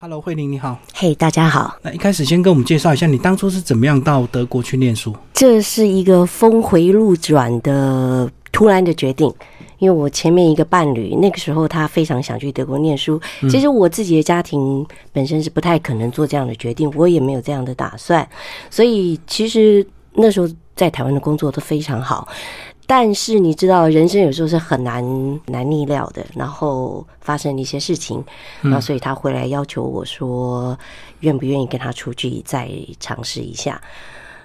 Hello，慧玲你好。嘿，大家好。那一开始先跟我们介绍一下，你当初是怎么样到德国去念书？这是一个峰回路转的突然的决定，因为我前面一个伴侣那个时候他非常想去德国念书，其实我自己的家庭本身是不太可能做这样的决定，我也没有这样的打算，所以其实那时候在台湾的工作都非常好。但是你知道，人生有时候是很难难逆料的，然后发生了一些事情，然后所以他回来要求我说，愿不愿意跟他出去再尝试一下？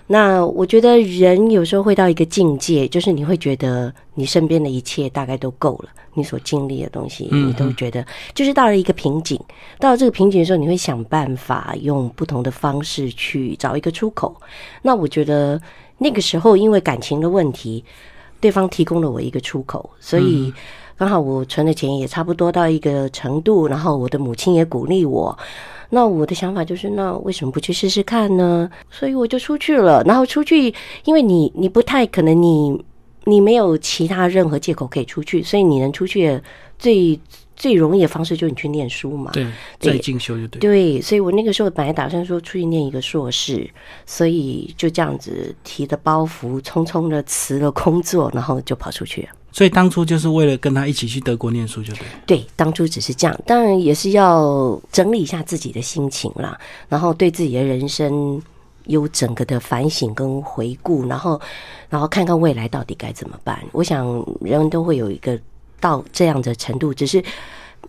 那我觉得人有时候会到一个境界，就是你会觉得你身边的一切大概都够了，你所经历的东西，你都觉得就是到了一个瓶颈。到了这个瓶颈的时候，你会想办法用不同的方式去找一个出口。那我觉得那个时候因为感情的问题。对方提供了我一个出口，所以刚好我存的钱也差不多到一个程度，然后我的母亲也鼓励我。那我的想法就是，那为什么不去试试看呢？所以我就出去了。然后出去，因为你你不太可能，你你没有其他任何借口可以出去，所以你能出去最。最容易的方式就是你去念书嘛，对，再进修就对。对，所以我那个时候本来打算说出去念一个硕士，所以就这样子提着包袱，匆匆的辞了工作，然后就跑出去了。所以当初就是为了跟他一起去德国念书，就对。对，当初只是这样，当然也是要整理一下自己的心情啦，然后对自己的人生有整个的反省跟回顾，然后然后看看未来到底该怎么办。我想人人都会有一个。到这样的程度，只是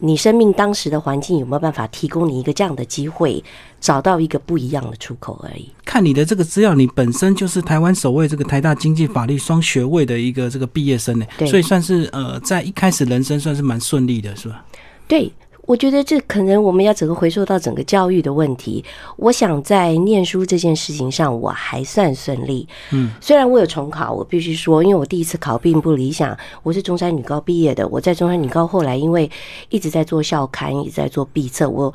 你生命当时的环境有没有办法提供你一个这样的机会，找到一个不一样的出口而已。看你的这个资料，你本身就是台湾首位这个台大经济法律双学位的一个这个毕业生呢，所以算是呃，在一开始人生算是蛮顺利的，是吧？对。我觉得这可能我们要整个回溯到整个教育的问题。我想在念书这件事情上，我还算顺利。嗯，虽然我有重考，我必须说，因为我第一次考并不理想。我是中山女高毕业的，我在中山女高后来因为一直在做校刊，一直在做毕测。我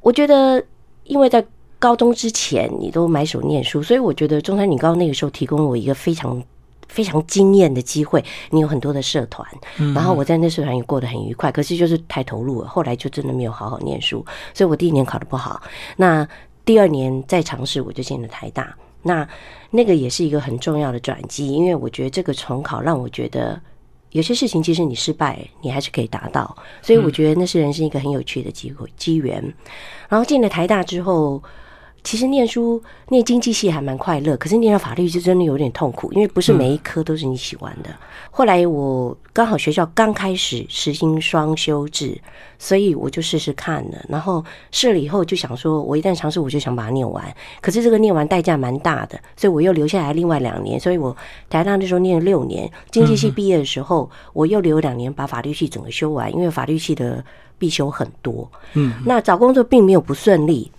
我觉得，因为在高中之前你都埋首念书，所以我觉得中山女高那个时候提供我一个非常。非常惊艳的机会，你有很多的社团，然后我在那社团也过得很愉快。可是就是太投入了，后来就真的没有好好念书，所以我第一年考得不好。那第二年再尝试，我就进了台大。那那个也是一个很重要的转机，因为我觉得这个重考让我觉得有些事情其实你失败，你还是可以达到。所以我觉得那是人生一个很有趣的机会机缘。然后进了台大之后。其实念书念经济系还蛮快乐，可是念到法律就真的有点痛苦，因为不是每一科都是你喜欢的。后来我刚好学校刚开始实行双修制，所以我就试试看了。然后试了以后就想说，我一旦尝试，我就想把它念完。可是这个念完代价蛮大的，所以我又留下来另外两年。所以我台大那时候念了六年，经济系毕业的时候，我又留两年把法律系整个修完，因为法律系的必修很多。嗯，那找工作并没有不顺利。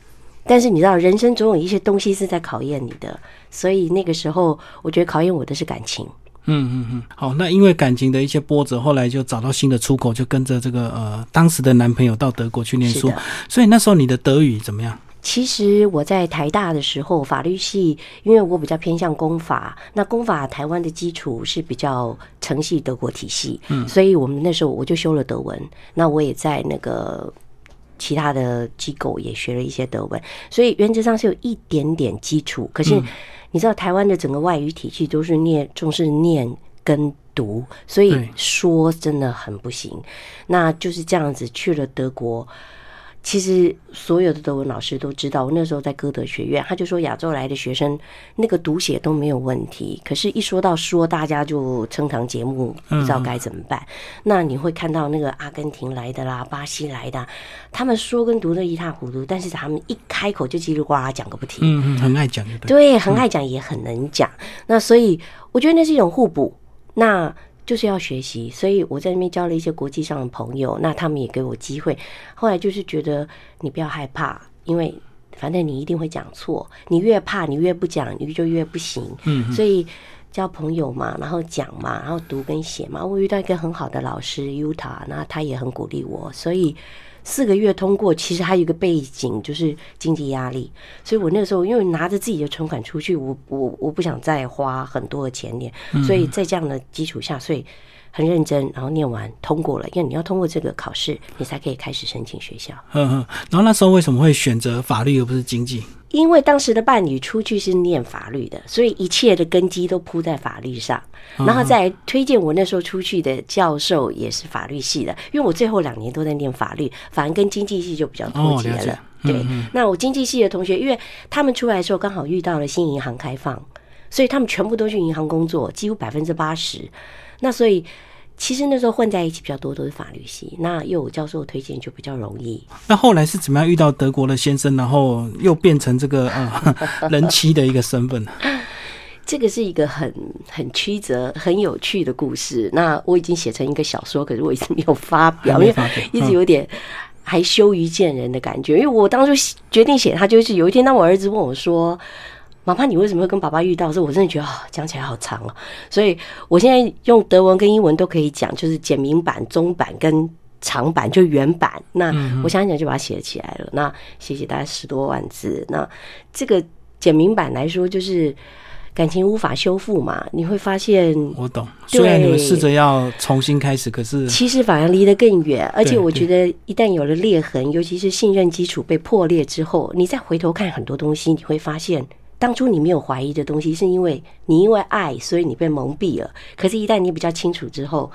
但是你知道，人生总有一些东西是在考验你的，所以那个时候，我觉得考验我的是感情。嗯嗯嗯，好，那因为感情的一些波折，后来就找到新的出口，就跟着这个呃当时的男朋友到德国去念书。所以那时候你的德语怎么样？其实我在台大的时候，法律系，因为我比较偏向公法，那公法台湾的基础是比较承系德国体系，嗯，所以我们那时候我就修了德文。那我也在那个。其他的机构也学了一些德文，所以原则上是有一点点基础。可是你知道，台湾的整个外语体系都是念重视念跟读，所以说真的很不行。那就是这样子去了德国。其实所有的德文老师都知道，我那时候在歌德学院，他就说亚洲来的学生那个读写都没有问题，可是，一说到说，大家就称堂节目，不知道该怎么办。那你会看到那个阿根廷来的啦，巴西来的，他们说跟读的一塌糊涂，但是他们一开口就叽里呱啦讲个不停，嗯嗯，很爱讲，对，很爱讲，也很能讲。那所以我觉得那是一种互补。那就是要学习，所以我在那边交了一些国际上的朋友，那他们也给我机会。后来就是觉得你不要害怕，因为反正你一定会讲错，你越怕你越不讲，你就越不行。嗯，所以交朋友嘛，然后讲嘛，然后读跟写嘛。我遇到一个很好的老师 Uta，那他也很鼓励我，所以。四个月通过，其实还有一个背景就是经济压力，所以我那个时候因为拿着自己的存款出去，我我我不想再花很多的钱点，所以在这样的基础下，所以很认真，然后念完通过了，因为你要通过这个考试，你才可以开始申请学校。嗯嗯。然后那时候为什么会选择法律而不是经济？因为当时的伴侣出去是念法律的，所以一切的根基都铺在法律上。然后再推荐我那时候出去的教授也是法律系的，因为我最后两年都在念法律，反而跟经济系就比较脱节了。对，那我经济系的同学，因为他们出来的时候刚好遇到了新银行开放，所以他们全部都去银行工作，几乎百分之八十。那所以其实那时候混在一起比较多都是法律系，那又有教授推荐就比较容易。那后来是怎么样遇到德国的先生，然后又变成这个呃人妻的一个身份呢？这个是一个很很曲折、很有趣的故事。那我已经写成一个小说，可是我一直没有发表，因为一直有点还羞于见人的感觉。因为我当初决定写它，就是有一天当我儿子问我说。妈妈，你为什么会跟爸爸遇到？是我真的觉得啊，讲起来好长哦。所以我现在用德文跟英文都可以讲，就是简明版、中版跟长版，就原版。那我想想就把它写起来了。那写写大概十多万字。那这个简明版来说，就是感情无法修复嘛。你会发现，我懂。虽然你们试着要重新开始，可是其实反而离得更远。而且我觉得，一旦有了裂痕，尤其是信任基础被破裂之后，你再回头看很多东西，你会发现。当初你没有怀疑的东西，是因为你因为爱，所以你被蒙蔽了。可是，一旦你比较清楚之后，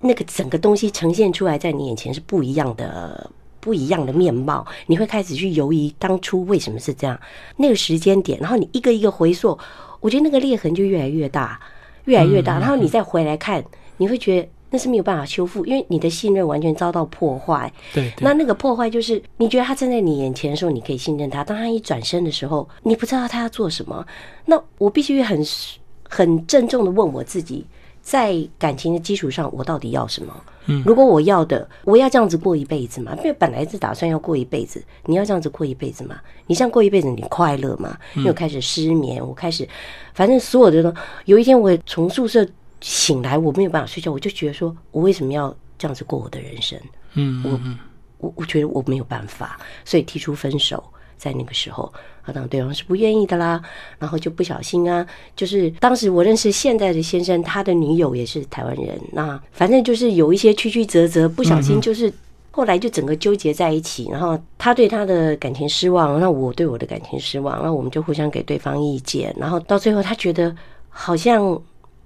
那个整个东西呈现出来在你眼前是不一样的、不一样的面貌。你会开始去犹疑当初为什么是这样，那个时间点，然后你一个一个回溯，我觉得那个裂痕就越来越大，越来越大。然后你再回来看，你会觉得。那是没有办法修复，因为你的信任完全遭到破坏。对，那那个破坏就是，你觉得他站在你眼前的时候，你可以信任他；当他一转身的时候，你不知道他要做什么。那我必须很很郑重的问我自己，在感情的基础上，我到底要什么？嗯，如果我要的，我要这样子过一辈子嘛？因为本来是打算要过一辈子，你要这样子过一辈子嘛？你这样过一辈子，你快乐吗？又开始失眠，我开始，反正所有的都，有一天我从宿舍。醒来我没有办法睡觉，我就觉得说，我为什么要这样子过我的人生？嗯，我我我觉得我没有办法，所以提出分手。在那个时候，啊，当然对方是不愿意的啦，然后就不小心啊，就是当时我认识现在的先生，他的女友也是台湾人，那反正就是有一些曲曲折折，不小心就是后来就整个纠结在一起，然后他对他的感情失望，那我对我的感情失望，那我们就互相给对方意见，然后到最后他觉得好像。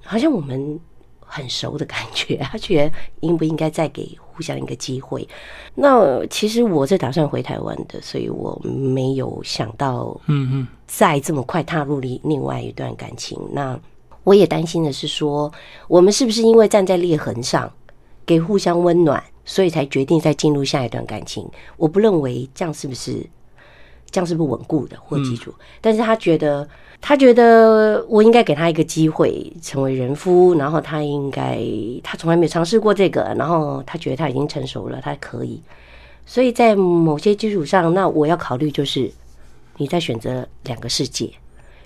好像我们很熟的感觉，他觉得应不应该再给互相一个机会？那其实我是打算回台湾的，所以我没有想到，嗯嗯，再这么快踏入另另外一段感情。那我也担心的是说，我们是不是因为站在裂痕上，给互相温暖，所以才决定再进入下一段感情？我不认为这样是不是这样是不是稳固的或基础？但是他觉得。他觉得我应该给他一个机会成为人夫，然后他应该他从来没有尝试过这个，然后他觉得他已经成熟了，他可以。所以在某些基础上，那我要考虑就是你在选择两个世界，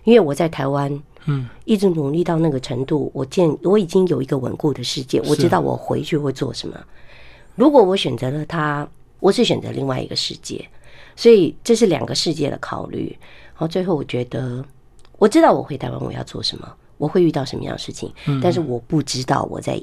因为我在台湾，嗯，一直努力到那个程度，我见我已经有一个稳固的世界，我知道我回去会做什么。如果我选择了他，我是选择另外一个世界，所以这是两个世界的考虑。然后最后我觉得。我知道我回台湾我要做什么，我会遇到什么样的事情，但是我不知道我在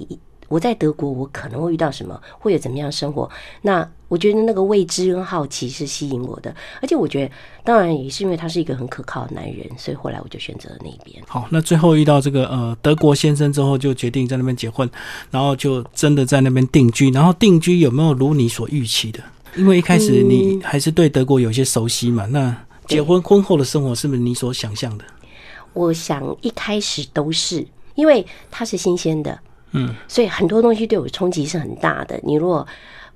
我在德国我可能会遇到什么，会有怎么样生活。那我觉得那个未知跟好奇是吸引我的，而且我觉得当然也是因为他是一个很可靠的男人，所以后来我就选择了那边。好，那最后遇到这个呃德国先生之后，就决定在那边结婚，然后就真的在那边定居。然后定居有没有如你所预期的？因为一开始你还是对德国有些熟悉嘛。那结婚婚后的生活是不是你所想象的？我想一开始都是因为它是新鲜的，嗯，所以很多东西对我冲击是很大的。你如果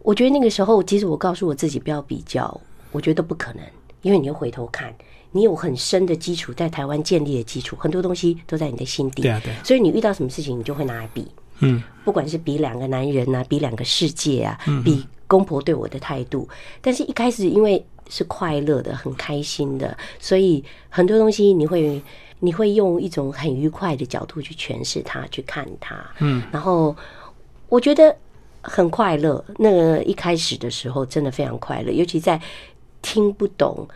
我觉得那个时候，其实我告诉我自己不要比较，我觉得不可能，因为你又回头看，你有很深的基础在台湾建立的基础，很多东西都在你的心底，对啊，对，所以你遇到什么事情，你就会拿来比，嗯，不管是比两个男人啊，比两个世界啊，比公婆对我的态度，但是一开始因为是快乐的、很开心的，所以很多东西你会。你会用一种很愉快的角度去诠释它，去看它，嗯，然后我觉得很快乐。那个一开始的时候真的非常快乐，尤其在听不懂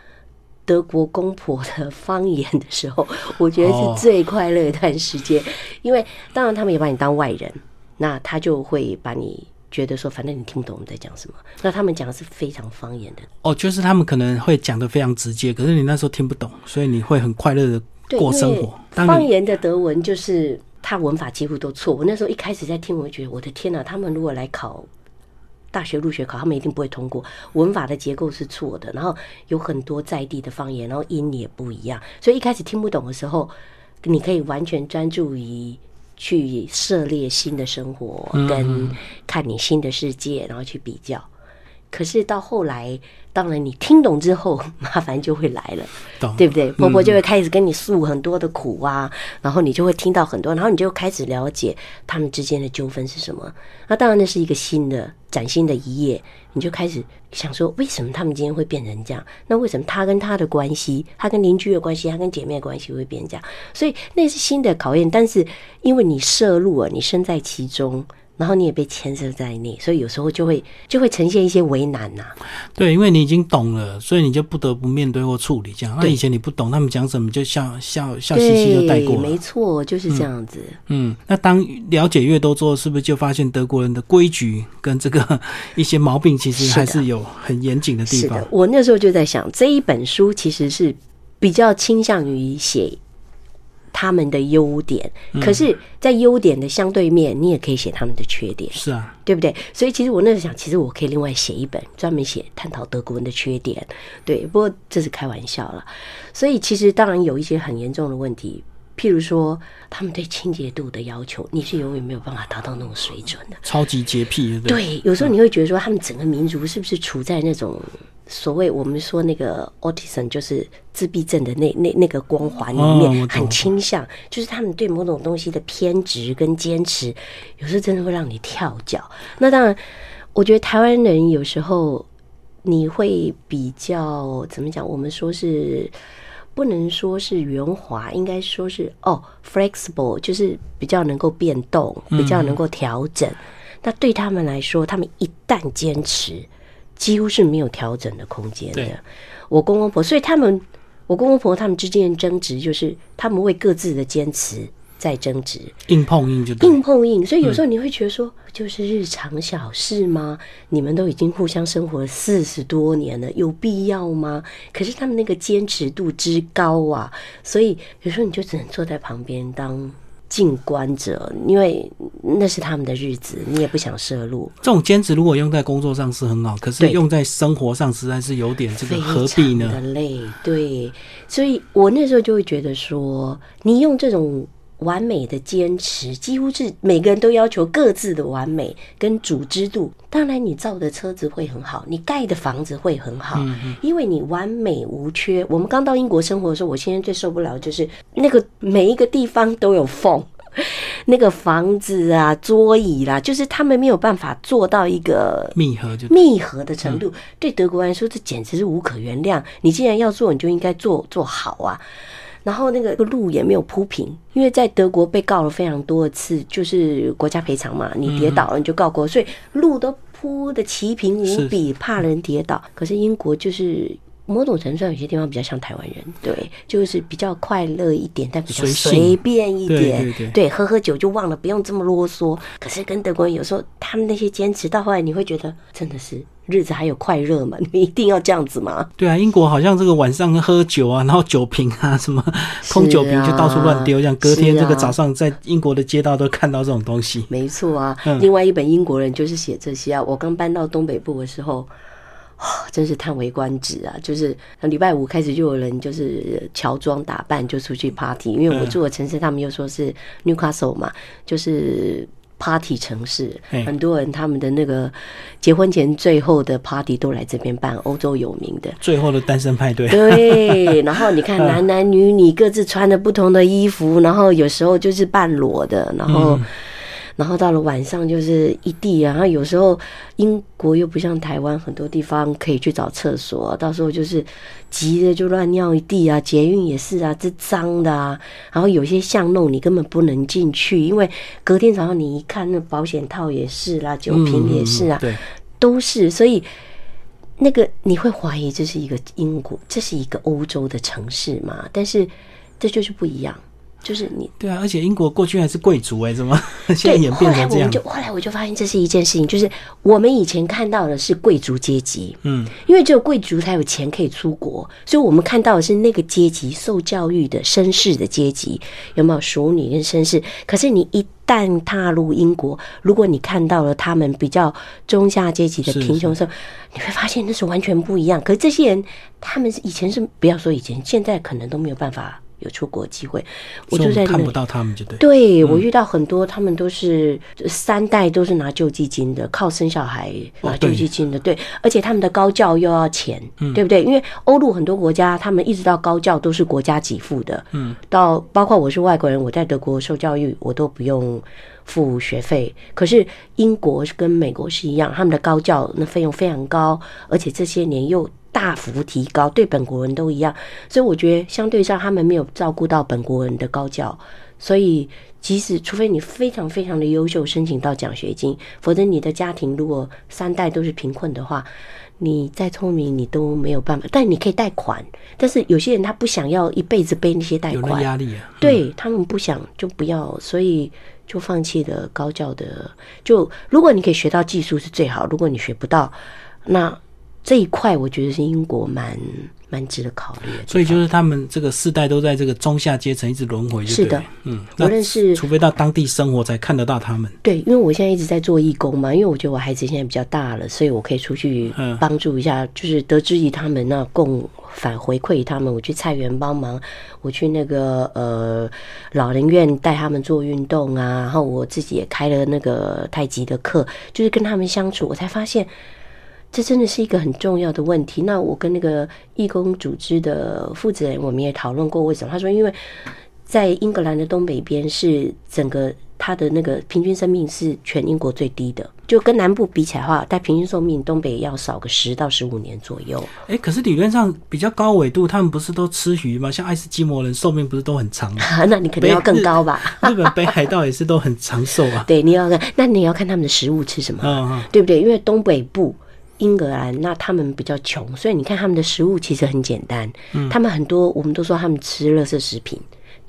德国公婆的方言的时候，我觉得是最快乐一段时间。因为当然他们也把你当外人，那他就会把你觉得说，反正你听不懂我们在讲什么。那他们讲的是非常方言的，哦，就是他们可能会讲的非常直接，可是你那时候听不懂，所以你会很快乐的过生活。方言的德文就是他文法几乎都错。我那时候一开始在听，我就觉得我的天哪，他们如果来考。大学入学考，他们一定不会通过。文法的结构是错的，然后有很多在地的方言，然后音也不一样，所以一开始听不懂的时候，你可以完全专注于去涉猎新的生活，跟看你新的世界，然后去比较。可是到后来，当然你听懂之后，麻烦就会来了，对不对？婆婆就会开始跟你诉很多的苦啊，然后你就会听到很多，然后你就开始了解他们之间的纠纷是什么。那当然，那是一个新的、崭新的一页，你就开始想说，为什么他们今天会变成这样？那为什么他跟他的关系，他跟邻居的关系，他跟姐妹的关系会变这样？所以那是新的考验，但是因为你涉入了，你身在其中。然后你也被牵涉在内，所以有时候就会就会呈现一些为难呐。对，因为你已经懂了，所以你就不得不面对或处理这样。那以前你不懂，他们讲什么就笑笑笑嘻嘻就带过了。没错，就是这样子。嗯，那当了解越多之后，是不是就发现德国人的规矩跟这个一些毛病，其实还是有很严谨的地方？我那时候就在想，这一本书其实是比较倾向于写。他们的优点，可是，在优点的相对面，你也可以写他们的缺点，是啊，对不对？所以，其实我那时候想，其实我可以另外写一本，专门写探讨德国人的缺点，对。不过这是开玩笑了。所以，其实当然有一些很严重的问题，譬如说，他们对清洁度的要求，你是永远没有办法达到那种水准的，超级洁癖，对。有时候你会觉得说，他们整个民族是不是处在那种？所谓我们说那个 autism 就是自闭症的那那那个光环里面很倾向，就是他们对某种东西的偏执跟坚持，有时候真的会让你跳脚。那当然，我觉得台湾人有时候你会比较怎么讲？我们说是不能说是圆滑，应该说是哦 flexible，就是比较能够变动，比较能够调整。那对他们来说，他们一旦坚持。几乎是没有调整的空间的。我公公婆，所以他们，我公公婆他们之间的争执，就是他们为各自的坚持在争执，硬碰硬就硬碰硬。所以有时候你会觉得说，就是日常小事吗？你们都已经互相生活了四十多年了，有必要吗？可是他们那个坚持度之高啊，所以有时候你就只能坐在旁边当。静观者，因为那是他们的日子，你也不想摄入。这种坚持如果用在工作上是很好，可是用在生活上实在是有点这个何必呢？的累，对，所以我那时候就会觉得说，你用这种完美的坚持，几乎是每个人都要求各自的完美跟组织度。当然，你造的车子会很好，你盖的房子会很好，因为你完美无缺。我们刚到英国生活的时候，我现在最受不了就是那个每一个地方都有缝。那个房子啊，桌椅啦，就是他们没有办法做到一个密合，就密合的程度。对德国人来说，这简直是无可原谅。你既然要做，你就应该做做好啊。然后那个路也没有铺平，因为在德国被告了非常多次，就是国家赔偿嘛，你跌倒了你就告国，所以路都铺的齐平无比，怕人跌倒。可是英国就是。某种程度上，有些地方比较像台湾人，对，就是比较快乐一点，但比较随便一点，对，喝喝酒就忘了，不用这么啰嗦。可是跟德国人有时候，他们那些坚持，到后来你会觉得，真的是日子还有快乐嘛？你一定要这样子吗？对啊，英国好像这个晚上喝酒啊，然后酒瓶啊，什么空酒瓶就到处乱丢，像隔天这个早上在英国的街道都看到这种东西。没错啊，另外一本英国人就是写这些啊。我刚搬到东北部的时候。真是叹为观止啊！就是礼拜五开始就有人就是乔装打扮就出去 party，因为我住的城市他们又说是 Newcastle 嘛，就是 party 城市，很多人他们的那个结婚前最后的 party 都来这边办，欧洲有名的最后的单身派对。对，然后你看男男女女各自穿着不同的衣服，然后有时候就是半裸的，然后。然后到了晚上就是一地啊，然后有时候英国又不像台湾，很多地方可以去找厕所，到时候就是急着就乱尿一地啊。捷运也是啊，这脏的啊。然后有些巷弄你根本不能进去，因为隔天早上你一看，那保险套也是啦，酒瓶也是啊，都是。所以那个你会怀疑这是一个英国，这是一个欧洲的城市嘛？但是这就是不一样。就是你对啊，而且英国过去还是贵族哎，怎么 现在对，演后变成这样？来我们就后来我就发现这是一件事情，就是我们以前看到的是贵族阶级，嗯，因为只有贵族才有钱可以出国，所以我们看到的是那个阶级受教育的绅士的阶级，有没有淑女跟绅士？可是你一旦踏入英国，如果你看到了他们比较中下阶级的贫穷的时候，你会发现那是完全不一样。可是这些人，他们是以前是不要说以前，现在可能都没有办法有出国机会。我就在看不到他们就对。对我遇到很多，他们都是三代都是拿救济金的，靠生小孩拿救济金的，对，而且他们的高教又要钱，对不对？因为欧陆很多国家，他们一直到高教都是国家给付的，嗯，到包括我是外国人，我在德国受教育，我都不用付学费。可是英国是跟美国是一样，他们的高教那费用非常高，而且这些年又大幅提高，对本国人都一样。所以我觉得相对上他们没有照顾到本国人的高教，所以即使除非你非常非常的优秀，申请到奖学金，否则你的家庭如果三代都是贫困的话。你再聪明，你都没有办法。但你可以贷款，但是有些人他不想要一辈子背那些贷款，压力啊。对他们不想就不要，所以就放弃了高教的。就如果你可以学到技术是最好，如果你学不到，那这一块我觉得是英国蛮蛮值得考虑的。所以就是他们这个世代都在这个中下阶层一直轮回，是的，嗯，我那认识除非到当地生活才看得到他们。对，因为我现在一直在做义工嘛，因为我觉得我孩子现在比较大了，所以我可以出去嗯帮助一下，就是得知于他们那共反回馈他们，我去菜园帮忙，我去那个呃老人院带他们做运动啊，然后我自己也开了那个太极的课，就是跟他们相处，我才发现。这真的是一个很重要的问题。那我跟那个义工组织的负责人，我们也讨论过为什么。他说，因为在英格兰的东北边是整个它的那个平均生命是全英国最低的，就跟南部比起来的话，它平均寿命东北要少个十到十五年左右。哎、可是理论上比较高纬度，他们不是都吃鱼吗？像爱斯基摩人寿命不是都很长吗？那你肯定要更高吧？日本北海道也是都很长寿啊。对，你要看，那你要看他们的食物吃什么。嗯嗯，对不对？因为东北部英格兰，那他们比较穷，所以你看他们的食物其实很简单。嗯他们很多我们都说他们吃垃圾食品，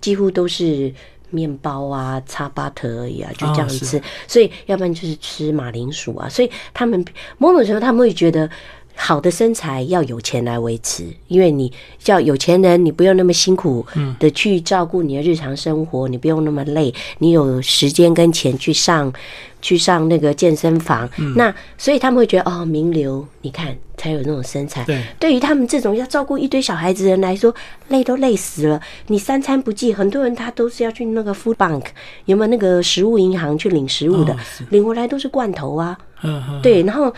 几乎都是面包啊、擦巴特而已啊，就这样吃。所以要不然就是吃马铃薯啊，所以他们某种程度他们会觉得。好的身材要有钱来维持，因为你叫有钱人，你不用那么辛苦的去照顾你的日常生活，你不用那么累，你有时间跟钱去上去上那个健身房。那所以他们会觉得哦，名流，你看才有那种身材。对，对于他们这种要照顾一堆小孩子的人来说，累都累死了。你三餐不济，很多人他都是要去那个 food bank，有没有那个食物银行去领食物的哦，领回来都是罐头啊。对，然后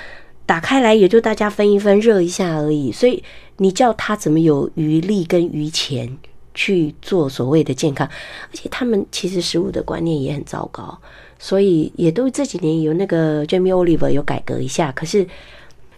打开来也就大家分一分，热一下而已。所以你叫他怎么有余力跟余钱去做所谓的健康？而且他们其实食物的观念也很糟糕，所以也都这几年有那个 Jamie Oliver 有改革一下，可是。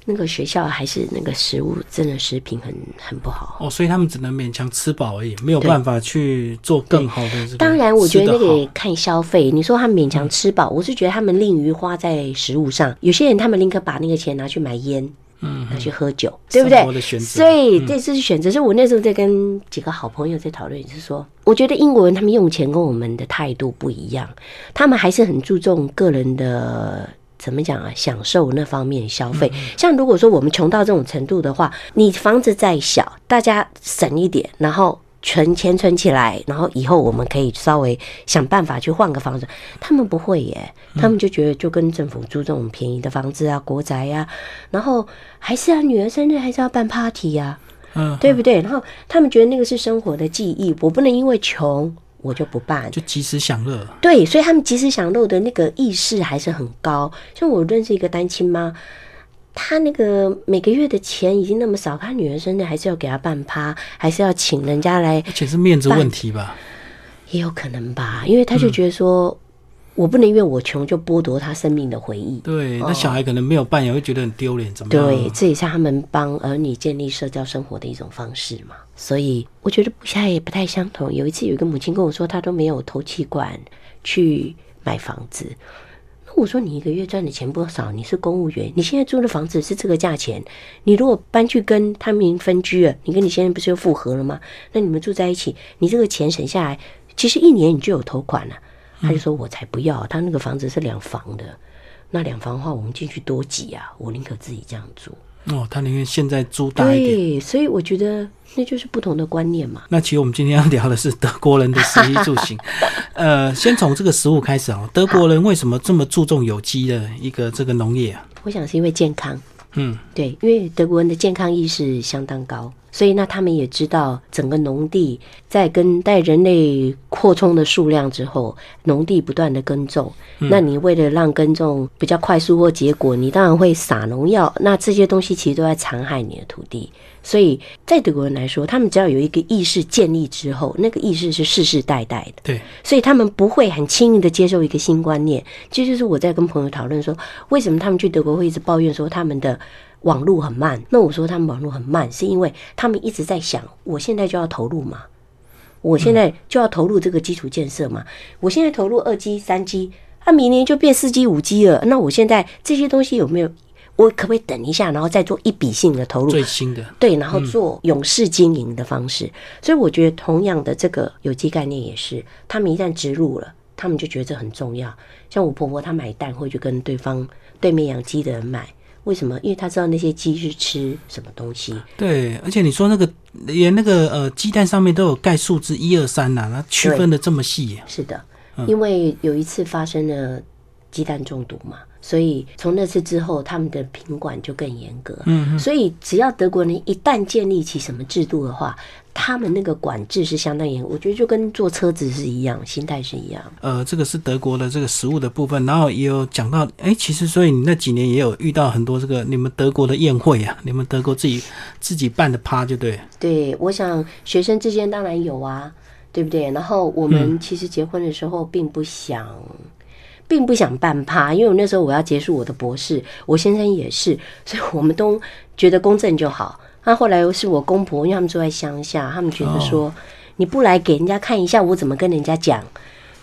那个学校还是那个食物真的食品很很不好。哦，所以他们只能勉强吃饱而已，没有办法去做更好的这个。当然，我觉得那个也看消费。你说他们勉强吃饱，我是觉得他们吝于花在食物上。有些人他们宁可把那个钱拿去买烟，嗯，拿去喝酒，对不对生活？的选择，所以这次是选择。是我那时候在跟几个好朋友在讨论，就是说，我觉得英国人他们用钱跟我们的态度不一样，他们还是很注重个人的。怎么讲啊？享受那方面消费，像如果说我们穷到这种程度的话，你房子再小，大家省一点，然后存钱存起来，然后以后我们可以稍微想办法去换个房子。他们不会耶，他们就觉得就跟政府租这种便宜的房子啊、国宅呀、然后还是啊女儿生日还是要办 party 呀、嗯，对不对？然后他们觉得那个是生活的记忆，我不能因为穷我就不办。就及时享乐。对，所以他们及时享乐的那个意识还是很高。像我认识一个单亲妈，她那个每个月的钱已经那么少，她女儿生日还是要给她办趴，还是要请人家来，而且是面子问题吧？也有可能吧，因为她就觉得说，我不能因为我穷就剥夺他生命的回忆。对，那小孩可能没有伴，也会觉得很丢脸，怎么样？对，这也是他们帮儿女建立社交生活的一种方式嘛。所以我觉得现在也不太相同。有一次有一个母亲跟我说，她都没有投气管去买房子。那我说你一个月赚的钱不少，你是公务员，你现在租的房子是这个价钱，你如果搬去跟他们分居了，你跟你先生不是又复合了吗？那你们住在一起，你这个钱省下来。其实一年你就有头款了。他就说：“我才不要，他那个房子是两房的，那两房的话，我们进去多挤啊，我宁可自己这样住。”哦，他宁愿现在租大一点。对，所以我觉得那就是不同的观念嘛。那其实我们今天要聊的是德国人的食衣住行。呃，先从这个食物开始啊，德国人为什么这么注重有机的一个这个农业啊？我想是因为健康。嗯，对，因为德国人的健康意识相当高。所以，那他们也知道，整个农地在跟在人类扩充的数量之后，农地不断的耕种。那你为了让耕种比较快速或结果，你当然会撒农药。那这些东西其实都在残害你的土地。所以在德国人来说，他们只要有一个意识建立之后，那个意识是世世代代的。对，所以他们不会很轻易的接受一个新观念。这就是我在跟朋友讨论说，为什么他们去德国会一直抱怨说他们的。网络很慢，那我说他们网络很慢，是因为他们一直在想，我现在就要投入嘛，我现在就要投入这个基础建设嘛，我现在投入二 G、三 G，那明年就变四 G、五 G 了，那我现在这些东西有没有？我可不可以等一下，然后再做一笔性的投入？最新的对，然后做勇士经营的方式。所以我觉得，同样的这个有机概念也是，他们一旦植入了，他们就觉得这很重要。像我婆婆，她买蛋会去跟对方对面养鸡的人买。为什么？因为他知道那些鸡是吃什么东西。对，而且你说那个连那个呃鸡蛋上面都有盖数字一二三呐，那区分的这么细。是的，因为有一次发生了鸡蛋中毒嘛。所以从那次之后，他们的品管就更严格。嗯，所以只要德国人一旦建立起什么制度的话，他们那个管制是相当严。我觉得就跟坐车子是一样，心态是一样。呃，这个是德国的这个食物的部分，然后也有讲到，哎，其实所以你那几年也有遇到很多这个你们德国的宴会啊，你们德国自己自己办的趴，就对。对，我想学生之间当然有啊，对不对？然后我们其实结婚的时候并不想。并不想办趴，因为我那时候我要结束我的博士，我先生也是，所以我们都觉得公正就好。那后来是我公婆，因为他们住在乡下，他们觉得说你不来给人家看一下，我怎么跟人家讲？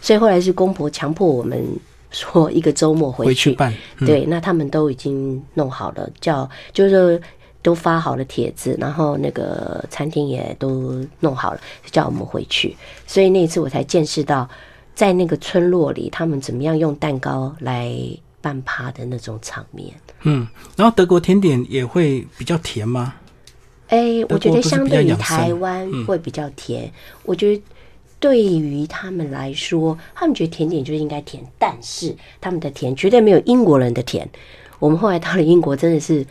所以后来是公婆强迫我们 说一个周末回去办。对，那他们都已经弄好了，叫就是都发好了帖子，然后那个餐厅也都弄好了，叫我们回去。所以那一次我才见识到。在那个村落里，他们怎么样用蛋糕来办趴的那种场面？嗯，然后德国甜点也会比较甜吗？哎，我觉得相对于台湾会比较甜。我觉得对于他们来说，他们觉得甜点就应该甜，但是他们的甜绝对没有英国人的甜。我们后来到了英国，真的是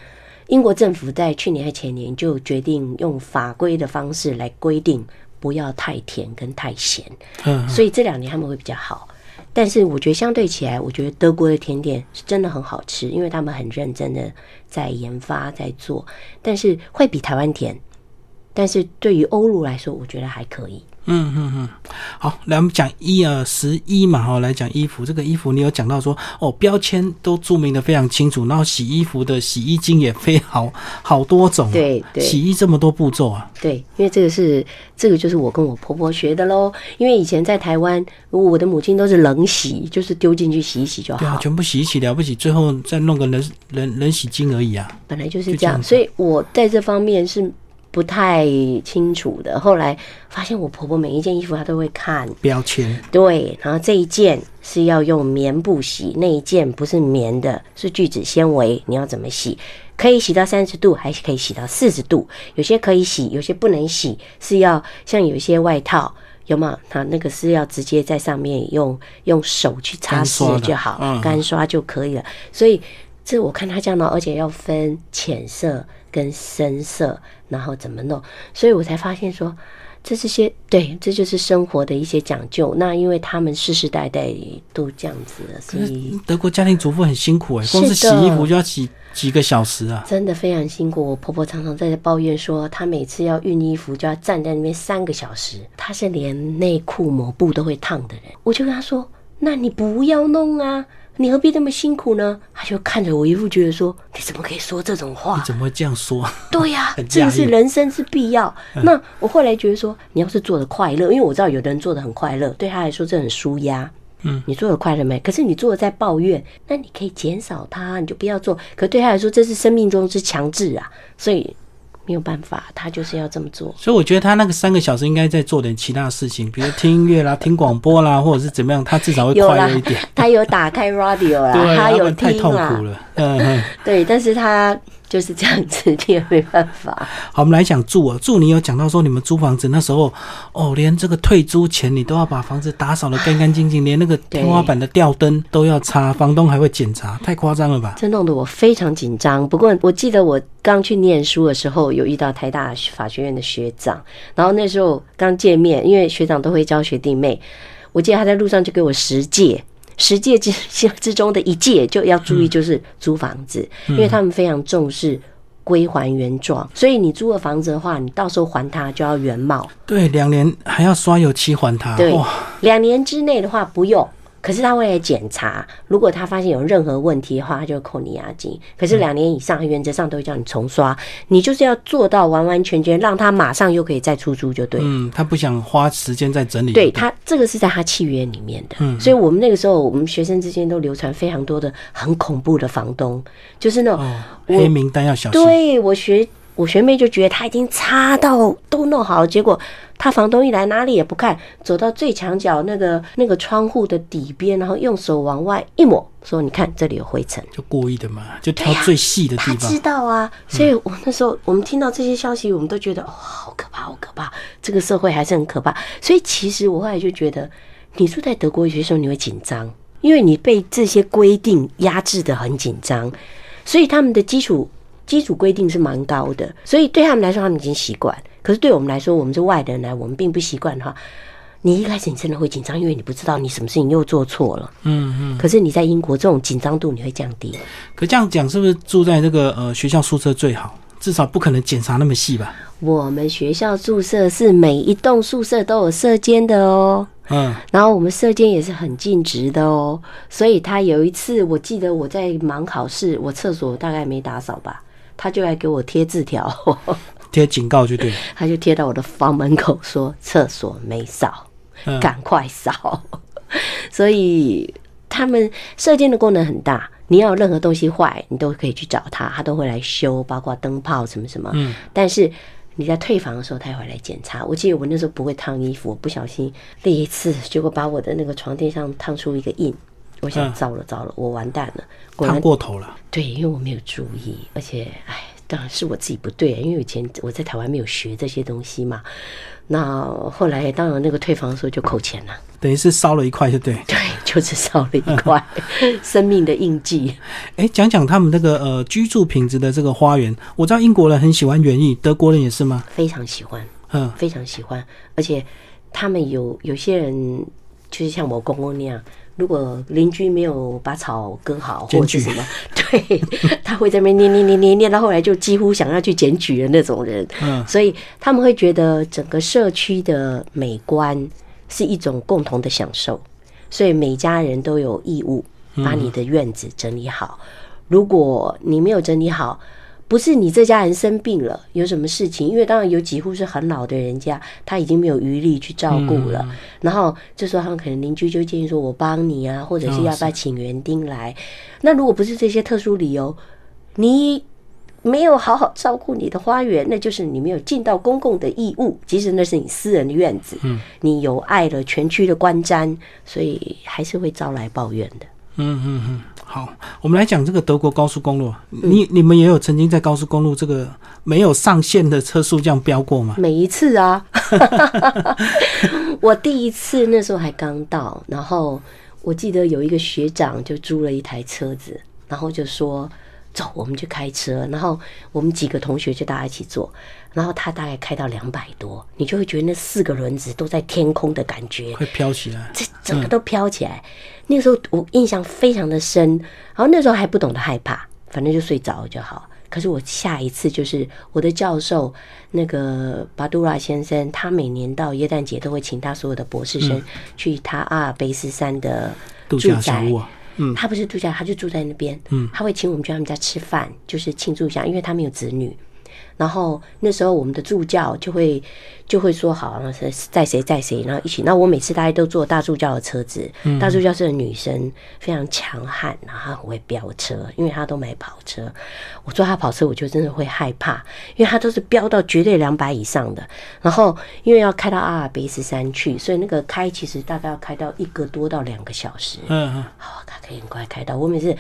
英国政府在去年还前年就决定用法规的方式来规定。不要太甜跟太咸，嗯，所以这两年他们会比较好。但是我觉得相对起来，我觉得德国的甜点是真的很好吃，因为他们很认真的在研发在做，但是会比台湾甜。但是对于欧陆来说，我觉得还可以。嗯嗯嗯，好，来我们讲一二十一嘛，哈，来讲衣服。这个衣服你有讲到说，哦，标签都注明的非常清楚，然后洗衣服的洗衣精也非好好多种，对对，洗衣这么多步骤啊。对，因为这个是这个就是我跟我婆婆学的喽。因为以前在台湾，我的母亲都是冷洗，就是丢进去洗一洗就好，对啊，全部洗一洗了不起，最后再弄个冷冷冷洗精而已啊。本来就是这样，所以我在这方面是。不太清楚的，后来发现我婆婆每一件衣服她都会看标签，对，然后这一件是要用棉布洗，那一件不是棉的，是聚酯纤维，你要怎么洗？可以洗到三十度，还是可以洗到四十度？有些可以洗，有些不能洗，是要像有一些外套，有吗？它那个是要直接在上面用用手去擦拭就好，干刷就可以了。所以这我看他这样呢，而且要分浅色。跟深色，然后怎么弄？所以我才发现说，这这些对，这就是生活的一些讲究。那因为他们世世代代都这样子了，所以德国家庭主妇很辛苦哎，光是洗衣服就要洗几个小时啊，真的非常辛苦。我婆婆常常在抱怨说，她每次要熨衣服就要站在那边三个小时，她是连内裤抹布都会烫的人。我就跟她说，那你不要弄啊。你何必那么辛苦呢？他就看着我一副觉得说：“你怎么可以说这种话？你怎么会这样说？”对呀，这个是人生是必要。那我后来觉得说，你要是做的快乐，因为我知道有的人做的很快乐，对他来说这很舒压。嗯，你做的快乐没？可是你做的在抱怨，那你可以减少它，你就不要做。可对他来说，这是生命中之强制啊。所以没有办法，他就是要这么做。所以我觉得他那个三个小时应该在做点其他事情，比如听音乐啦、听广播啦，或者是怎么样，他至少会快乐一点。他有打开 radio 啦，他有听了。嗯，对，但是他。就是这样子，你也没办法。好，我们来讲住啊，住你有讲到说你们租房子那时候，哦，连这个退租前你都要把房子打扫的干干净净，连那个天花板的吊灯都要擦，房东还会检查，太夸张了吧？这弄得我非常紧张。不过我记得我刚去念书的时候，有遇到台大法学院的学长，然后那时候刚见面，因为学长都会教学弟妹，我记得他在路上就给我十戒。十戒之之中的一戒就要注意，就是租房子，因为他们非常重视归还原状，所以你租了房子的话，你到时候还他就要原貌。对，两年还要刷油漆还他。对，两年之内的话不用。可是他会来检查，如果他发现有任何问题的话，他就扣你押金。可是两年以上，原则上都会叫你重刷。你就是要做到完完全全让他马上又可以再出租，就对。嗯，他不想花时间在整理。对他，这个是在他契约里面的。嗯，所以我们那个时候，我们学生之间都流传非常多的很恐怖的房东，就是那种黑名单要小心。对我学。我学妹就觉得他已经擦到都弄好了，结果他房东一来哪里也不看，走到最墙角那个那个窗户的底边，然后用手往外一抹，说：“你看这里有灰尘。”就故意的嘛，就挑最细的地方。他知道啊，所以我那时候我们听到这些消息，我们都觉得哦，好可怕，好可怕，这个社会还是很可怕。所以其实我后来就觉得，你住在德国有些时候你会紧张，因为你被这些规定压制的很紧张，所以他们的基础。基础规定是蛮高的，所以对他们来说，他们已经习惯。可是对我们来说，我们是外人来，我们并不习惯哈，你一开始你真的会紧张，因为你不知道你什么事情又做错了。嗯嗯。可是你在英国，这种紧张度你会降低。可这样讲，是不是住在这个呃学校宿舍最好？至少不可能检查那么细吧？我们学校宿舍是每一栋宿舍都有射监的哦。嗯。然后我们射监也是很尽职的哦。所以他有一次，我记得我在忙考试，我厕所大概没打扫吧。他就来给我贴字条，贴警告就对。他就贴到我的房门口说：“厕所没扫，赶快扫。”所以他们射箭的功能很大，你要有任何东西坏，你都可以去找他，他都会来修，包括灯泡什么什么。嗯。但是你在退房的时候，他也会来检查。我记得我那时候不会烫衣服，我不小心第一次，结果把我的那个床垫上烫出一个印。我想糟了糟了，我完蛋了，烫过头了。对，因为我没有注意，而且，哎，当然是我自己不对，因为以前我在台湾没有学这些东西嘛。那后来当然那个退房的时候就扣钱了，等于是烧了一块，就对。对，就是烧了一块 生命的印记。哎，讲讲他们那个呃居住品质的这个花园，我知道英国人很喜欢园艺，德国人也是吗？非常喜欢，嗯，非常喜欢，而且他们有有些人就是像我公公那样。如果邻居没有把草割好，或者是什么，对，他会在那边念念念念念到后来就几乎想要去检举的那种人。嗯，所以他们会觉得整个社区的美观是一种共同的享受，所以每家人都有义务把你的院子整理好。如果你没有整理好，不是你这家人生病了，有什么事情？因为当然有几户是很老的人家，他已经没有余力去照顾了。然后这时候他们可能邻居就建议说：“我帮你啊，或者是要不要请园丁来？”那如果不是这些特殊理由，你没有好好照顾你的花园，那就是你没有尽到公共的义务。即使那是你私人的院子，嗯，你有碍了全区的观瞻，所以还是会招来抱怨的。嗯嗯嗯。好，我们来讲这个德国高速公路。你你们也有曾经在高速公路这个没有上限的车速这样飙过吗？每一次啊，我第一次那时候还刚到，然后我记得有一个学长就租了一台车子，然后就说。走，我们去开车，然后我们几个同学就大家一起坐，然后他大概开到两百多，你就会觉得那四个轮子都在天空的感觉，会飘起来，这整个都飘起来。那个时候我印象非常的深，然后那时候还不懂得害怕，反正就睡着就好。可是我下一次就是我的教授那个巴杜拉先生，他每年到耶诞节都会请他所有的博士生去他阿尔卑斯山的度假小屋。嗯，他不是度假，他就住在那边。嗯，他会请我们去他们家吃饭，就是庆祝一下，因为他没有子女。然然后那时候我们的助教就会就会说好，然后是载谁载谁，然后一起。那我每次大家都坐大助教的车子，大助教是个女生，非常强悍，然后她很会飙车，因为她都买跑车。我坐她跑车，我就真的会害怕，因为她都是飙到绝对两百以上的。然后因为要开到阿尔卑斯山去，所以那个开其实大概要开到一个多到两个小时。嗯嗯，好，她可以很快开到。我每次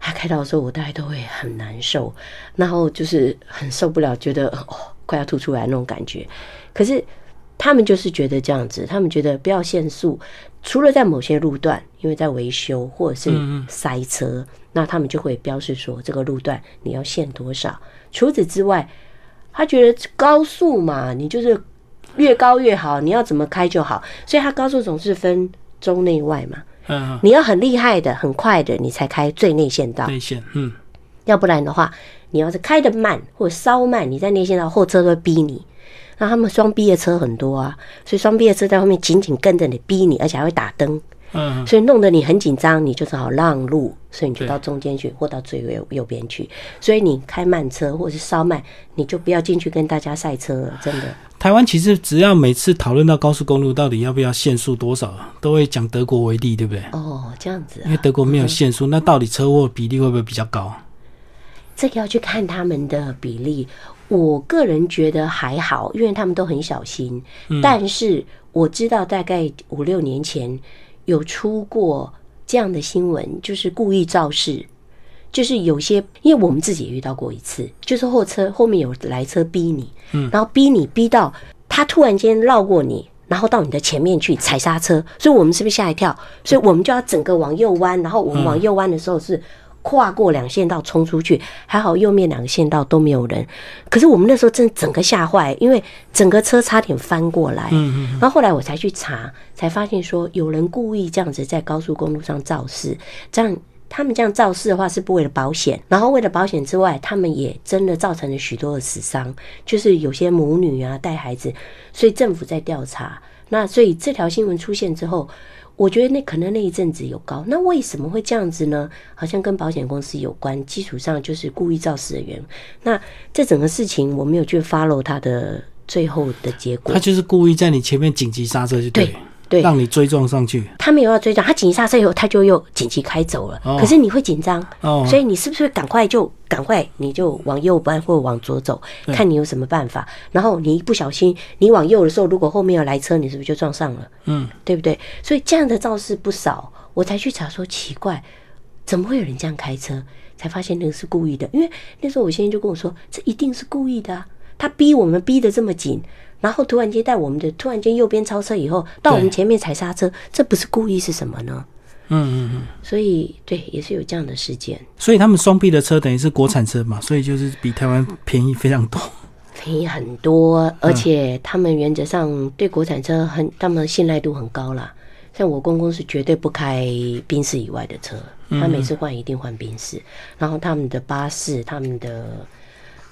她开到的时候，我大概都会很难受，然后就是很受不了，觉得哦快要吐出来那种感觉。可是。他们就是觉得这样子，他们觉得不要限速，除了在某些路段，因为在维修或者是塞车，那他们就会标示说这个路段你要限多少。除此之外，他觉得高速嘛，你就是越高越好，你要怎么开就好。所以他高速总是分中内外嘛。嗯，你要很厉害的、很快的，你才开最内线道。内线，嗯，要不然的话，你要是开的慢或者稍慢，你在内线道后车都会逼你。那他们双 B 的车很多啊，所以双 B 的车在后面紧紧跟着你，逼你，而且还会打灯，嗯，所以弄得你很紧张，你就只好让路，所以你就到中间去，或到最右右边去。所以你开慢车或者是稍慢，你就不要进去跟大家赛车了，真的。台湾其实只要每次讨论到高速公路到底要不要限速多少，都会讲德国为例，对不对？哦，这样子。因为德国没有限速，那到底车祸比例会不会比较高？这个要去看他们的比例。我个人觉得还好，因为他们都很小心。但是我知道，大概五六年前有出过这样的新闻，就是故意肇事，就是有些，因为我们自己也遇到过一次，就是后车后面有来车逼你，嗯，然后逼你逼到他突然间绕过你，然后到你的前面去踩刹车，所以我们是不是吓一跳？所以我们就要整个往右弯，然后我们往右弯的时候是。跨过两线道冲出去，还好右面两个线道都没有人。可是我们那时候真整个吓坏，因为整个车差点翻过来。嗯嗯。然后后来我才去查，才发现说有人故意这样子在高速公路上肇事。这样他们这样肇事的话是不为了保险，然后为了保险之外，他们也真的造成了许多的死伤，就是有些母女啊带孩子，所以政府在调查。那所以这条新闻出现之后。我觉得那可能那一阵子有高，那为什么会这样子呢？好像跟保险公司有关，基础上就是故意肇事的原因。那这整个事情我没有去 follow 他的最后的结果，他就是故意在你前面紧急刹车，就对。对，让你追撞上去。他没有要追撞，他紧急刹车以后，他就又紧急开走了。可是你会紧张，所以你是不是赶快就赶快你就往右搬或者往左走，看你有什么办法。然后你一不小心，你往右的时候，如果后面有来车，你是不是就撞上了？嗯，对不对？所以这样的肇事不少，我才去查说奇怪，怎么会有人这样开车？才发现那个是故意的。因为那时候我先生就跟我说，这一定是故意的，他逼我们逼得这么紧。然后突然间在我们的突然间右边超车以后，到我们前面踩刹车，这不是故意是什么呢？嗯嗯嗯。所以对，也是有这样的事件。所以他们双臂的车等于是国产车嘛，所以就是比台湾便宜非常多，便宜很多。而且他们原则上对国产车很，他们信赖度很高啦。像我公公是绝对不开宾士以外的车，他每次换一定换宾士。然后他们的巴士，他们的。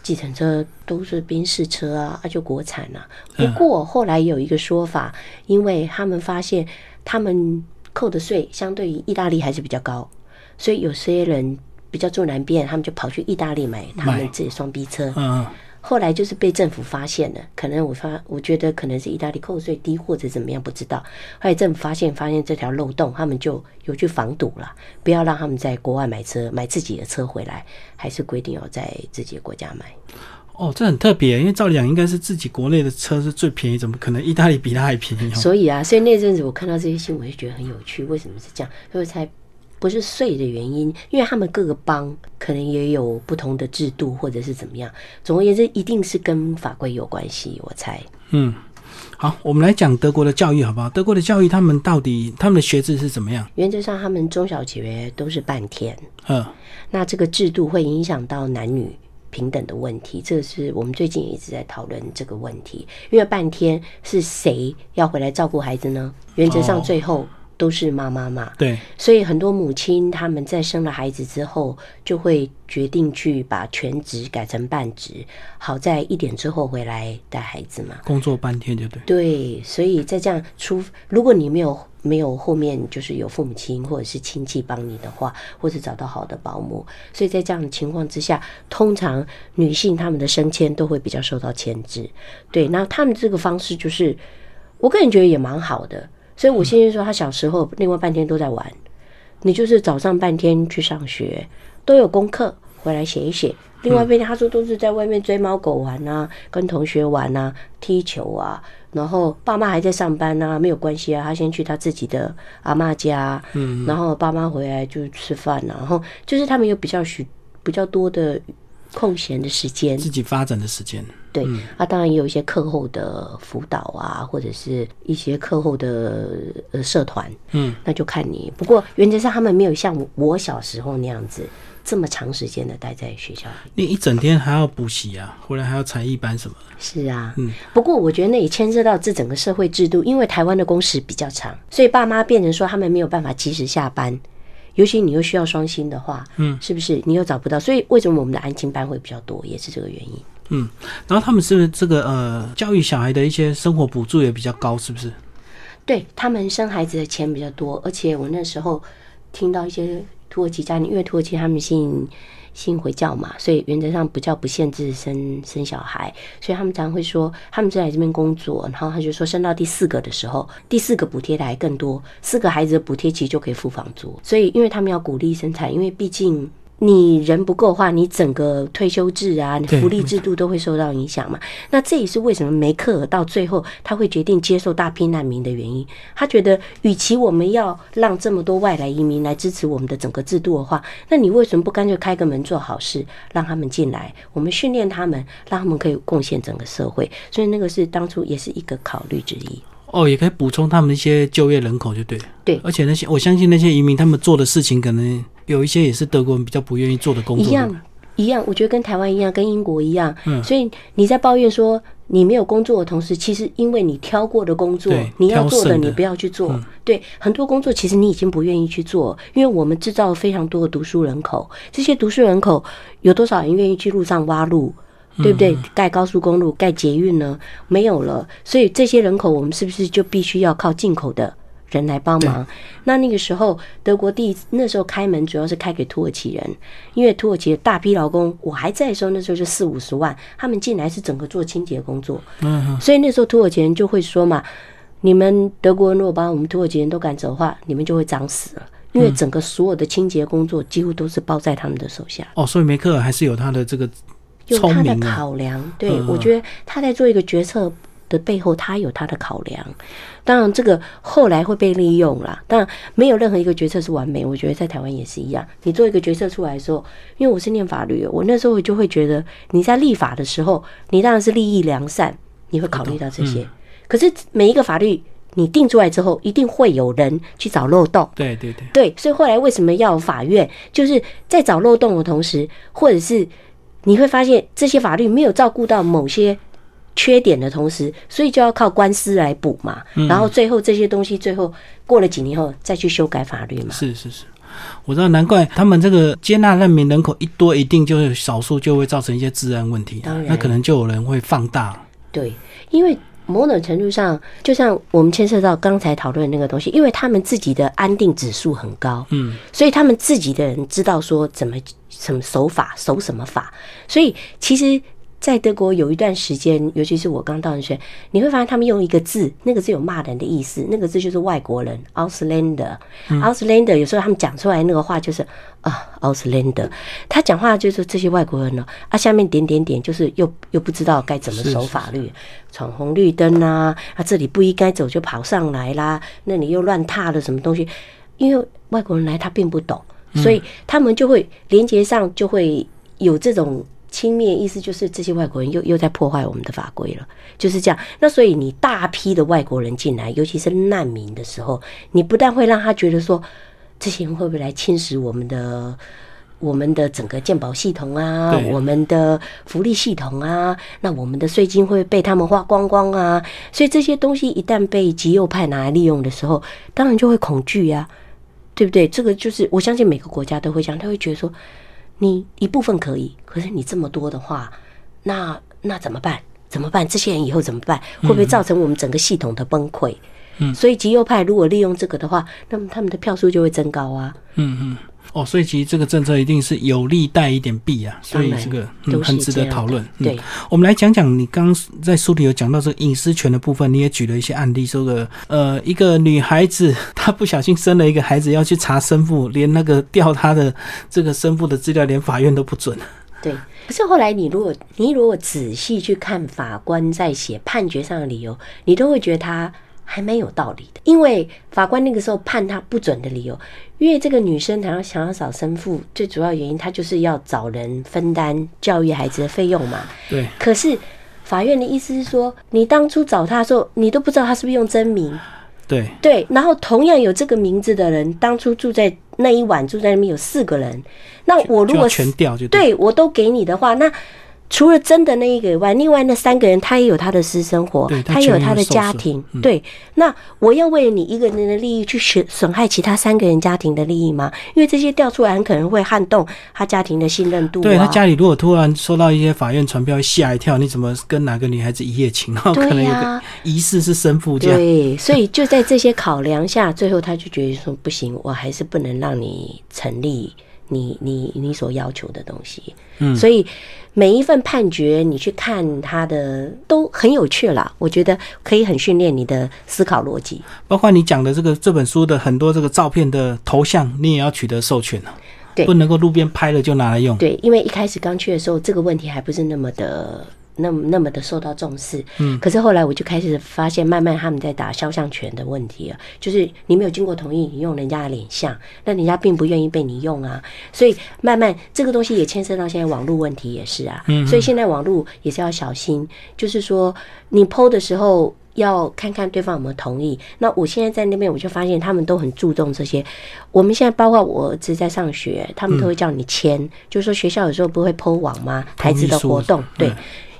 计程车都是宾士车啊，那就国产啊。不过后来有一个说法，因为他们发现他们扣的税相对于意大利还是比较高，所以有些人比较住南边，他们就跑去意大利买他们自己双 B 车。嗯。后来就是被政府发现了，可能我发，我觉得可能是意大利扣税低或者怎么样，不知道。后来政府发现发现这条漏洞，他们就有去防堵了，不要让他们在国外买车，买自己的车回来，还是规定要在自己的国家买。哦，这很特别，因为照理讲应该是自己国内的车是最便宜，怎么可能意大利比它还便宜？所以啊，所以那阵子我看到这些新闻，就觉得很有趣，为什么是这样？所以才。不是税的原因，因为他们各个邦可能也有不同的制度，或者是怎么样。总而言之，一定是跟法规有关系，我猜。嗯，好，我们来讲德国的教育好不好？德国的教育，他们到底他们的学制是怎么样？原则上，他们中小学都是半天。嗯，那这个制度会影响到男女平等的问题，这个是我们最近一直在讨论这个问题。因为半天是谁要回来照顾孩子呢？原则上，最后。都是妈妈嘛，对，所以很多母亲他们在生了孩子之后，就会决定去把全职改成半职，好在一点之后回来带孩子嘛。工作半天就对。对，所以在这样出，如果你没有没有后面就是有父母亲或者是亲戚帮你的话，或者找到好的保姆，所以在这样的情况之下，通常女性她们的升迁都会比较受到牵制。对，那他们这个方式就是，我个人觉得也蛮好的。所以我先生说，他小时候另外半天都在玩，你就是早上半天去上学，都有功课回来写一写。另外半天他说都是在外面追猫狗玩啊，跟同学玩啊，踢球啊。然后爸妈还在上班啊，没有关系啊，他先去他自己的阿妈家，嗯，然后爸妈回来就吃饭啊，然后就是他们有比较许比较多的空闲的时间，自己发展的时间。对，啊，当然也有一些课后的辅导啊，或者是一些课后的呃社团，嗯，那就看你。不过原则上他们没有像我小时候那样子这么长时间的待在学校里。你一整天还要补习啊，回来还要才艺班什么的。是啊，嗯。不过我觉得那也牵涉到这整个社会制度，因为台湾的工时比较长，所以爸妈变成说他们没有办法及时下班。尤其你又需要双薪的话，嗯，是不是你又找不到？所以为什么我们的安亲班会比较多，也是这个原因。嗯，然后他们是这个呃教育小孩的一些生活补助也比较高，是不是？对他们生孩子的钱比较多，而且我那时候听到一些土耳其家庭，因为土耳其他们信信回教嘛，所以原则上不叫不限制生生小孩，所以他们常会说，他们在这边工作，然后他就说生到第四个的时候，第四个补贴的还更多，四个孩子的补贴其实就可以付房租，所以因为他们要鼓励生产，因为毕竟。你人不够的话，你整个退休制啊、福利制度都会受到影响嘛。那这也是为什么梅克尔到最后他会决定接受大批难民的原因。他觉得，与其我们要让这么多外来移民来支持我们的整个制度的话，那你为什么不干脆开个门做好事，让他们进来，我们训练他们，让他们可以贡献整个社会？所以那个是当初也是一个考虑之一。哦，也可以补充他们一些就业人口，就对。对，而且那些我相信那些移民他们做的事情可能。有一些也是德国人比较不愿意做的工作，一样一样，我觉得跟台湾一样，跟英国一样。嗯，所以你在抱怨说你没有工作的同时，其实因为你挑过的工作，你要做的你不要去做。对，很多工作其实你已经不愿意去做，因为我们制造了非常多的读书人口，这些读书人口有多少人愿意去路上挖路，对不对？盖高速公路、盖捷运呢？没有了，所以这些人口我们是不是就必须要靠进口的？人来帮忙，那那个时候德国第那时候开门主要是开给土耳其人，因为土耳其的大批劳工，我还在的时候那时候就四五十万，他们进来是整个做清洁工作，嗯，所以那时候土耳其人就会说嘛，你们德国人如果把我们土耳其人都赶走的话，你们就会脏死了，因为整个所有的清洁工作几乎都是包在他们的手下。哦，所以梅克尔还是有他的这个有他的考量，对我觉得他在做一个决策。的背后，他有他的考量。当然，这个后来会被利用啦。当然，没有任何一个决策是完美。我觉得在台湾也是一样。你做一个决策出来的时候，因为我是念法律，我那时候就会觉得，你在立法的时候，你当然是利益良善，你会考虑到这些。可是每一个法律你定出来之后，一定会有人去找漏洞。对对对，对。所以后来为什么要法院？就是在找漏洞的同时，或者是你会发现这些法律没有照顾到某些。缺点的同时，所以就要靠官司来补嘛。然后最后这些东西，最后过了几年后再去修改法律嘛。是是是，我知道，难怪他们这个接纳难民人口一多，一定就是少数就会造成一些治安问题。那可能就有人会放大。对，因为某种程度上，就像我们牵涉到刚才讨论那个东西，因为他们自己的安定指数很高，嗯，所以他们自己的人知道说怎么什么守法守什么法，所以其实。在德国有一段时间，尤其是我刚到的时候，你会发现他们用一个字，那个字有骂人的意思，那个字就是外国人，Ausländer。Ausländer 有时候他们讲出来那个话就是啊，Ausländer。他讲话就是这些外国人呢，啊，下面点点点就是又又不知道该怎么守法律，闯红绿灯啊，啊，这里不应该走就跑上来啦，那你又乱踏了什么东西？因为外国人来他并不懂，所以他们就会连接上就会有这种。轻蔑意思就是这些外国人又又在破坏我们的法规了，就是这样。那所以你大批的外国人进来，尤其是难民的时候，你不但会让他觉得说这些人会不会来侵蚀我们的我们的整个健保系统啊，我们的福利系统啊，那我们的税金会被他们花光光啊，所以这些东西一旦被极右派拿来利用的时候，当然就会恐惧呀、对不对？这个就是我相信每个国家都会这样，他会觉得说，你一部分可以，可是你这么多的话，那那怎么办？怎么办？这些人以后怎么办？会不会造成我们整个系统的崩溃？嗯，所以极右派如果利用这个的话，那么他们的票数就会增高啊。嗯嗯。哦，所以其实这个政策一定是有利带一点弊啊，所以这个很值得讨论。嗯对，我们来讲讲你刚刚在书里有讲到这个隐私权的部分，你也举了一些案例，说个呃一个女孩子 她不小心生了一个孩子，要去查生父，连那个调她的这个生父的资料，连法院都不准。对，可是后来你如果你如果仔细去看法官在写判决上的理由，你都会觉得他还蛮有道理的。因为法官那个时候判他不准的理由，因为这个女生她要想要找生父，最主要原因她就是要找人分担教育孩子的费用嘛。对，可是法院的意思是说，你当初找他的时候，你都不知道他是不是用真名。对，对，然后同样有这个名字的人，当初住在那一晚住在那边有四个人，那我如果全掉就对我都给你的话，那除了真的那一个以外，另外那三个人他也有他的私生活，他他也有他的家庭。嗯对，那我要为了你一个人的利益去损损害其他三个人家庭的利益吗？因为这些调出来很可能会撼动他家庭的信任度、啊。对他家里如果突然收到一些法院传票，吓一跳，你怎么跟哪个女孩子一夜情？然后可能有个疑似是生父这样。对，所以就在这些考量下，最后他就觉得说不行，我还是不能让你成立你你你所要求的东西。嗯所以每一份判决你去看它的都很有趣啦，我觉得可以很训练你的思考逻辑。包括你讲的这个这本书的很多这个照片的头像，你也要取得授权啊，对不能够路边拍了就拿来用。对，因为一开始刚去的时候，这个问题还不是那么的。那么那么的受到重视，嗯，可是后来我就开始发现，慢慢他们在打肖像权的问题了，就是你没有经过同意，你用人家的脸像，那人家并不愿意被你用啊，所以慢慢这个东西也牵涉到现在网络问题也是啊，嗯，所以现在网络也是要小心，就是说你 PO 的时候。要看看对方有没有同意。那我现在在那边，我就发现他们都很注重这些。我们现在包括我儿子在上学，他们都会叫你签，就是说学校有时候不会 PO 网吗？孩子的活动，对，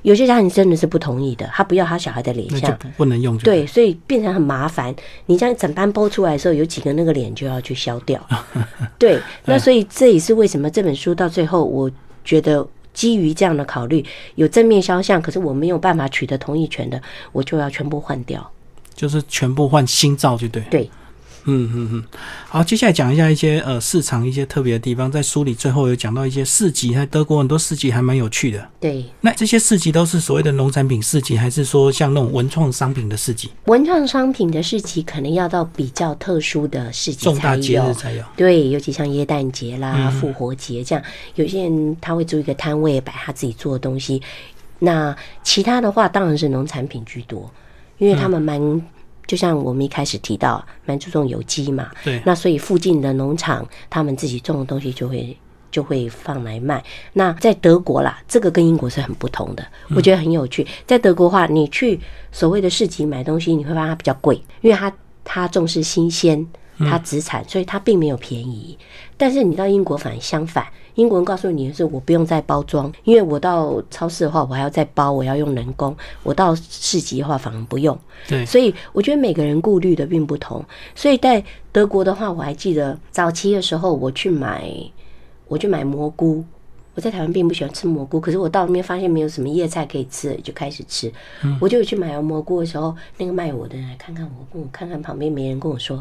有些家庭真的是不同意的，他不要他小孩的脸像，不不能用就对，所以变成很麻烦。你这样整班播出来的时候，有几个那个脸就要去消掉。对，那所以这也是为什么这本书到最后，我觉得基于这样的考虑，有正面肖像，可是我没有办法取得同意权的，我就要全部换掉。就是全部换新照就对。对，嗯嗯嗯。好，接下来讲一下一些呃市场一些特别的地方，在书里最后有讲到一些市集，在德国很多市集还蛮有趣的。对，那这些市集都是所谓的农产品市集，还是说像那种文创商品的市集？文创商品的市集可能要到比较特殊的市集才重大节有日。才有。对，尤其像耶诞节啦、嗯复活节这样，有些人他会租一个摊位摆他自己做的东西。那其他的话，当然是农产品居多，因为他们蛮，就像我们一开始提到，蛮注重有机嘛。对那所以附近的农场，他们自己种的东西就会就会放来卖。那在德国啦，这个跟英国是很不同的，我觉得很有趣。在德国的话，你去所谓的市集买东西，你会发现它比较贵，因为它它重视新鲜，它直产，所以它并没有便宜。但是你到英国反而相反，英国人告诉你的是我不用再包装，因为我到超市的话，我还要再包，我要用人工；我到市集的话，反而不用。对，所以我觉得每个人顾虑的并不同。所以在德国的话，我还记得早期的时候，我去买，我去买蘑菇。我在台湾并不喜欢吃蘑菇，可是我到那边发现没有什么叶菜可以吃，就开始吃。我就去买完蘑菇的时候，那个卖我的人来看看我，跟我看看旁边没人跟我说，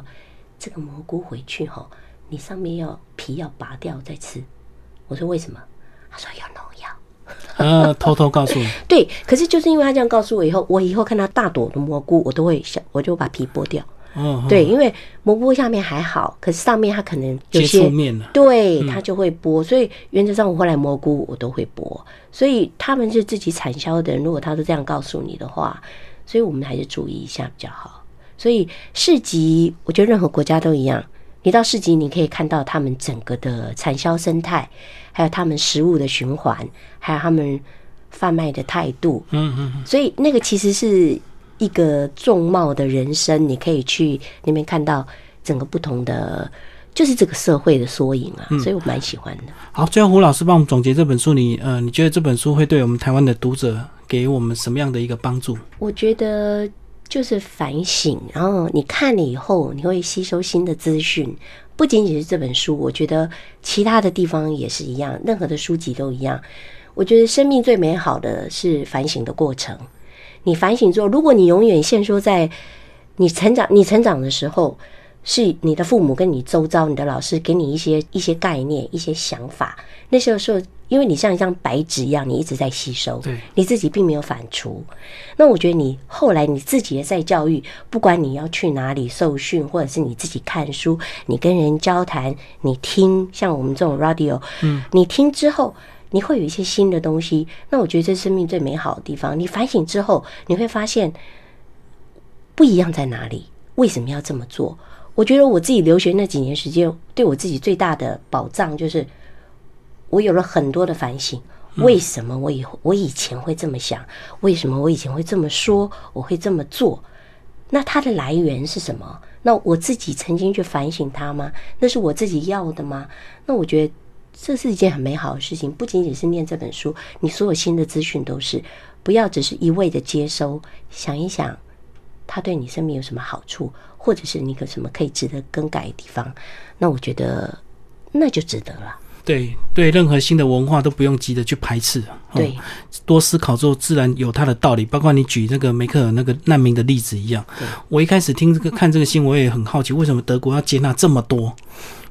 这个蘑菇回去哈，你上面要皮要拔掉再吃。我说为什么？他说有农药。呃，偷偷告诉你，对，可是就是因为他这样告诉我以后，我以后看到大朵的蘑菇，我都会想，我就把皮剥掉。哦，对，因为蘑菇下面还好，可是上面它可能有接些触面了。对，它就会剥。所以原则上，我后来蘑菇我都会剥。所以他们是自己产销的人，如果他都这样告诉你的话，所以我们还是注意一下比较好。所以市集，我觉得任何国家都一样。你到市集，你可以看到他们整个的产销生态，还有他们食物的循环，还有他们贩卖的态度。嗯嗯，所以那个其实是一个重貌的人生，你可以去那边看到整个不同的就是这个社会的缩影啊，所以我蛮喜欢的。好，最后胡老师帮我们总结这本书，你呃，你觉得这本书会对我们台湾的读者给我们什么样的一个帮助？我觉得就是反省，然后你看了以后，你会吸收新的资讯。不仅仅是这本书，我觉得其他的地方也是一样，任何的书籍都一样。我觉得生命最美好的是反省的过程。你反省之后，如果你永远限缩在你成长、你成长的时候。是你的父母跟你周遭、你的老师给你一些一些概念、一些想法。那时候说，因为你像一张白纸一样，你一直在吸收，对，你自己并没有反刍。那我觉得你后来你自己也在教育，不管你要去哪里受训，或者是你自己看书，你跟人交谈，你听，像我们这种 radio，嗯，你听之后，你会有一些新的东西。那我觉得这生命最美好的地方，你反省之后，你会发现不一样在哪里？为什么要这么做？我觉得我自己留学那几年时间，对我自己最大的保障就是，我有了很多的反省。为什么我以我以前会这么想？为什么我以前会这么说？我会这么做？那它的来源是什么？那我自己曾经去反省它吗？那是我自己要的吗？那我觉得这是一件很美好的事情。不仅仅是念这本书，你所有新的资讯都是不要只是一味的接收，想一想，它对你生命有什么好处？或者是你有什么可以值得更改的地方，那我觉得那就值得了。对对，任何新的文化都不用急着去排斥，对，多思考之后自然有它的道理。包括你举那个梅克尔那个难民的例子一样，我一开始听这个看这个新闻，我也很好奇，为什么德国要接纳这么多？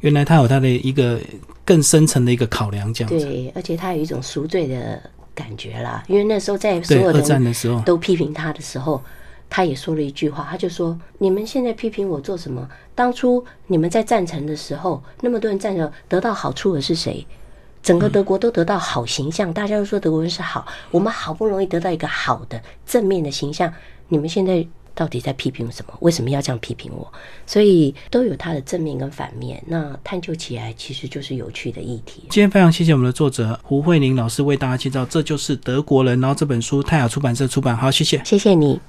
原来他有他的一个更深层的一个考量，这样子。对，而且他有一种赎罪的感觉啦，因为那时候在所有的战的时候都批评他的时候。他也说了一句话，他就说：“你们现在批评我做什么？当初你们在赞成的时候，那么多人赞成，得到好处的是谁？整个德国都得到好形象，大家都说德国人是好。我们好不容易得到一个好的正面的形象，你们现在到底在批评什么？为什么要这样批评我？所以都有它的正面跟反面。那探究起来其实就是有趣的议题。今天非常谢谢我们的作者胡慧玲老师为大家介绍，这就是德国人。然后这本书泰雅出版社出版，好，谢谢，谢谢你。”